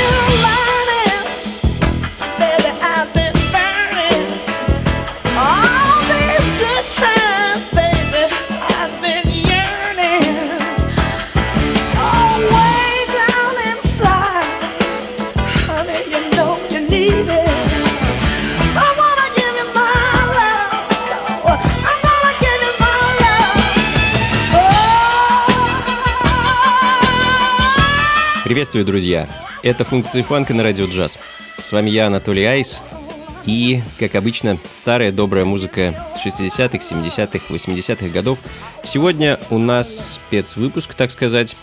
you Приветствую, друзья! Это функции фанка на радио джаз. С вами я, Анатолий Айс. И, как обычно, старая добрая музыка 60-х, 70-х, 80-х годов. Сегодня у нас спецвыпуск, так сказать.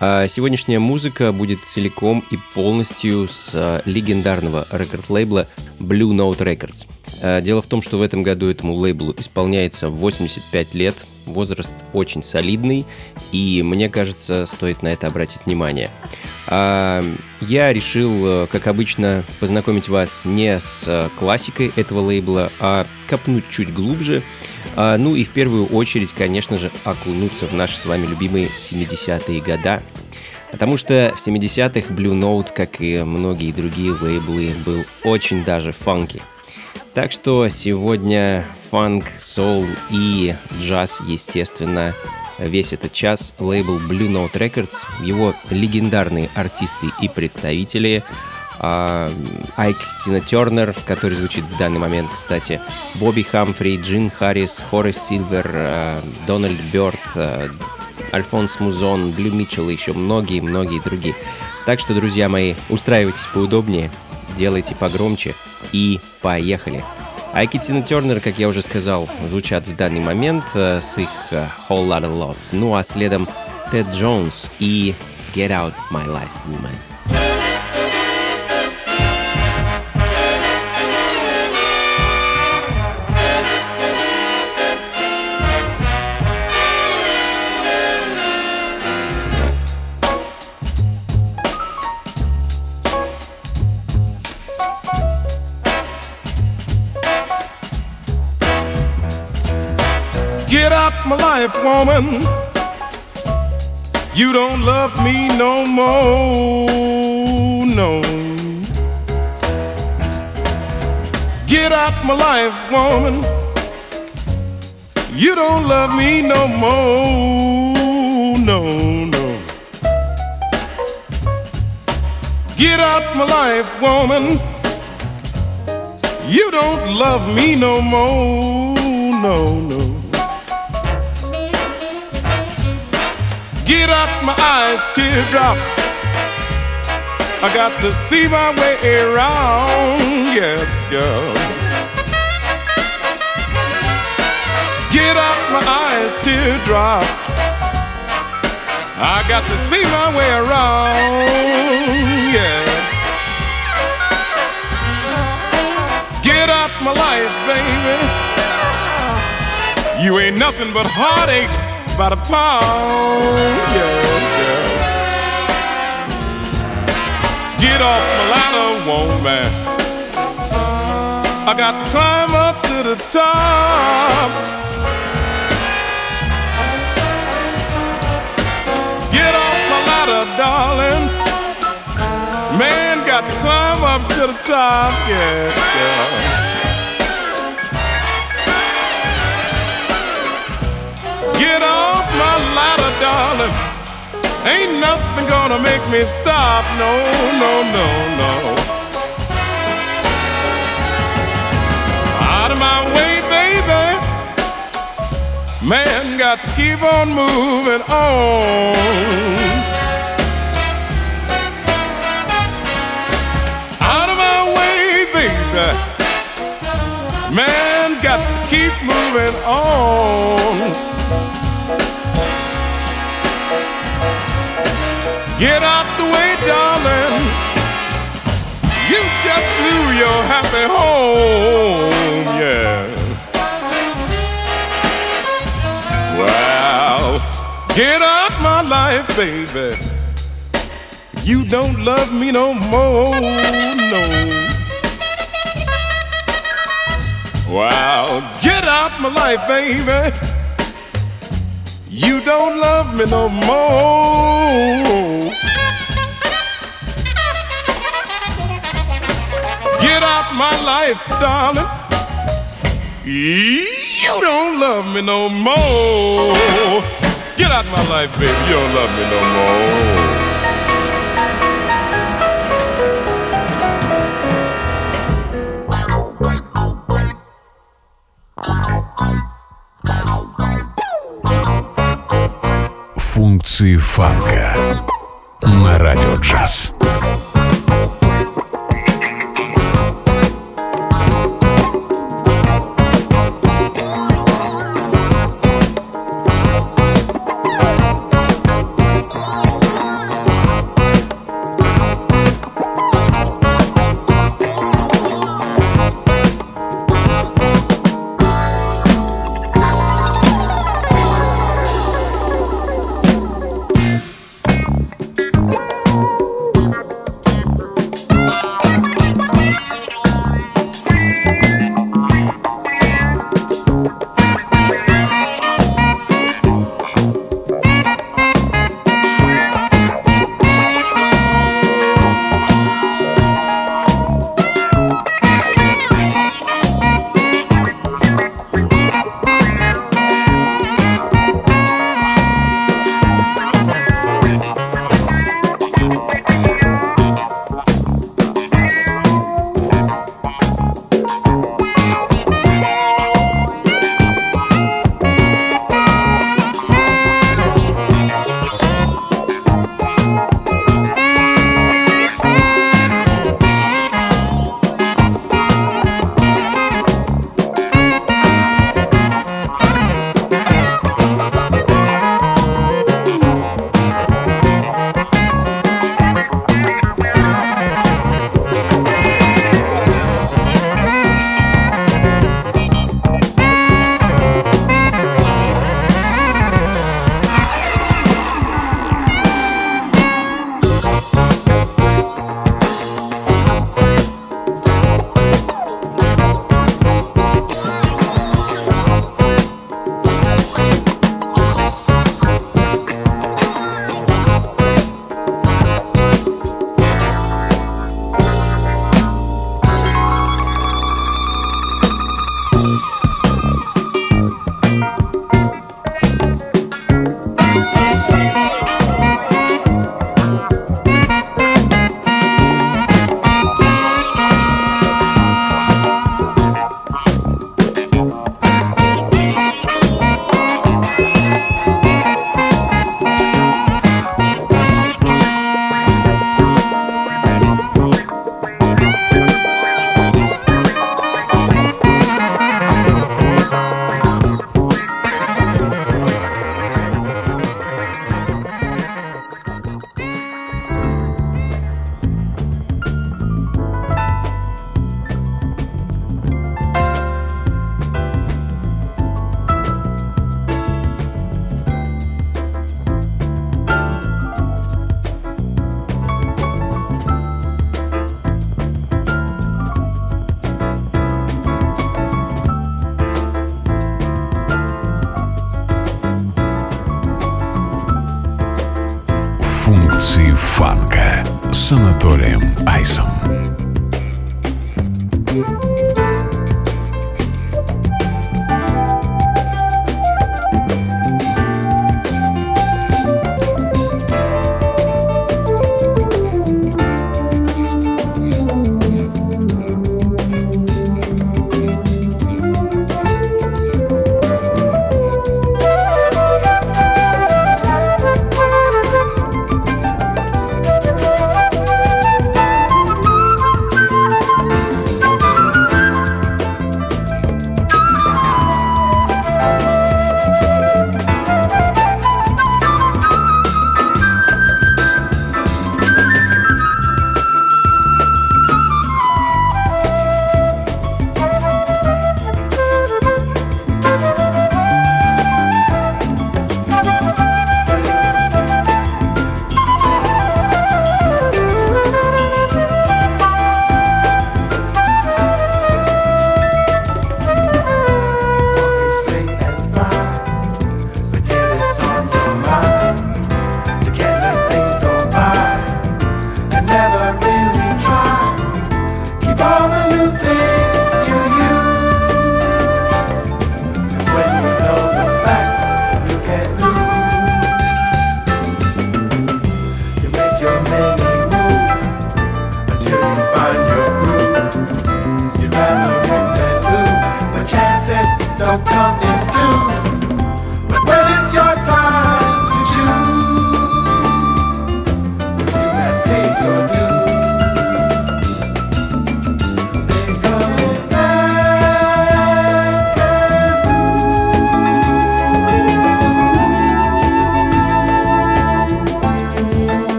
А сегодняшняя музыка будет целиком и полностью с а, легендарного рекорд-лейбла Blue Note Records. А, дело в том, что в этом году этому лейблу исполняется 85 лет, возраст очень солидный, и мне кажется, стоит на это обратить внимание. Я решил, как обычно, познакомить вас не с классикой этого лейбла, а копнуть чуть глубже, ну и в первую очередь, конечно же, окунуться в наши с вами любимые 70-е года. Потому что в 70-х Blue Note, как и многие другие лейблы, был очень даже фанки. Так что сегодня фанк, соул и джаз, естественно, весь этот час лейбл Blue Note Records, его легендарные артисты и представители – а, Айк Тина Тернер, который звучит в данный момент, кстати, Бобби Хамфри, Джин Харрис, Хоррис Сильвер, а, Дональд Бёрд, а, Альфонс Музон, Блю Митчелл и еще многие-многие другие. Так что, друзья мои, устраивайтесь поудобнее, делайте погромче и поехали. Айки Тина Тернер, как я уже сказал, звучат в данный момент с их Whole Lotta Love. Ну а следом Тед Джонс и Get Out My Life Woman. Life, woman. You don't love me no more, no. Get out my life, woman. You don't love me no more, no, no. Get out my life, woman. You don't love me no more, no, no. Get out my eyes, teardrops. I got to see my way around, yes, girl. Get out my eyes, teardrops. I got to see my way around, yes. Get out my life, baby. You ain't nothing but heartaches by the pound, yeah, yeah. Get off my ladder, woman. I got to climb up to the top. Get off my ladder, darling. Man, got to climb up to the top, yeah, yeah. Ain't nothing gonna make me stop. No, no, no, no. Out of my way, baby. Man, got to keep on moving on. Out of my way, baby. Man, got to keep moving on. Get out the way, darling. You just blew your happy home, yeah. Well, get out my life, baby. You don't love me no more, no. Wow, get out my life, baby. You don't love me no more. Get out my life, darling. You don't love me no more. Get out my life, baby. You don't love me no more. функции фанка на радио джаз.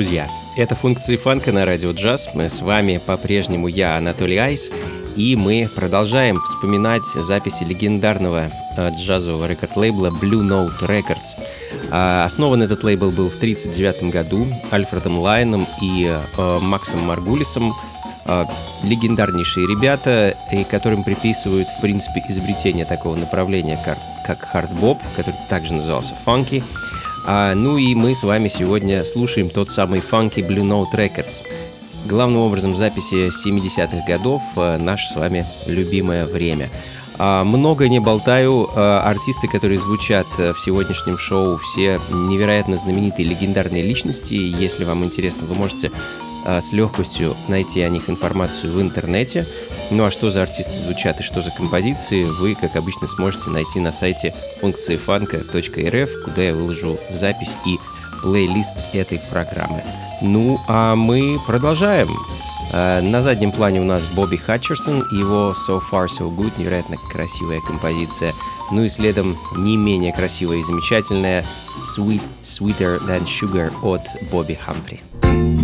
Друзья. Это функции фанка на радио джаз. Мы с вами по-прежнему я, Анатолий Айс, и мы продолжаем вспоминать записи легендарного э, джазового рекорд-лейбла Blue Note Records. А, основан этот лейбл был в 1939 году Альфредом Лайоном и э, Максом Маргулисом, э, легендарнейшие ребята, и которым приписывают, в принципе, изобретение такого направления, как, как хардбоп, который также назывался funky. А, ну и мы с вами сегодня слушаем тот самый Funky Blue Note Records. Главным образом записи 70-х годов, а, наше с вами любимое время. А, много не болтаю, а, артисты, которые звучат в сегодняшнем шоу, все невероятно знаменитые, легендарные личности. Если вам интересно, вы можете с легкостью найти о них информацию в интернете. Ну а что за артисты звучат и что за композиции, вы, как обычно, сможете найти на сайте функции куда я выложу запись и плейлист этой программы. Ну а мы продолжаем. А, на заднем плане у нас Бобби Хатчерсон, его So Far So Good, невероятно красивая композиция. Ну и следом не менее красивая и замечательная Sweet, Sweeter Than Sugar от Бобби Хамфри. sugar,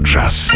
Trust.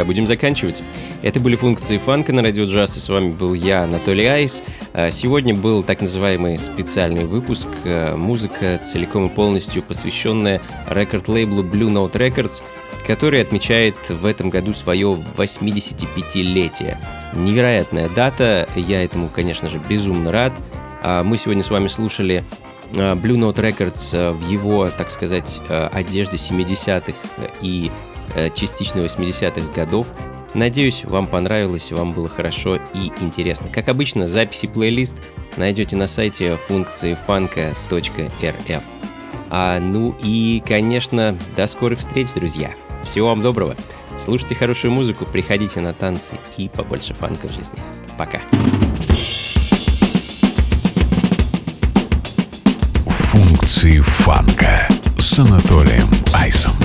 Друзья, будем заканчивать. Это были функции фанка на радио джаз, и с вами был я, Анатолий Айс. А Сегодня был так называемый специальный выпуск, э, музыка целиком и полностью посвященная рекорд-лейблу Blue Note Records, который отмечает в этом году свое 85-летие. Невероятная дата, я этому, конечно же, безумно рад. А Мы сегодня с вами слушали Blue Note Records в его, так сказать, одежде 70-х и частично 80-х годов. Надеюсь, вам понравилось, вам было хорошо и интересно. Как обычно, записи плейлист найдете на сайте функции фанка.рф. А, ну и, конечно, до скорых встреч, друзья. Всего вам доброго. Слушайте хорошую музыку, приходите на танцы и побольше фанка в жизни. Пока. Функции фанка с Анатолием Айсом.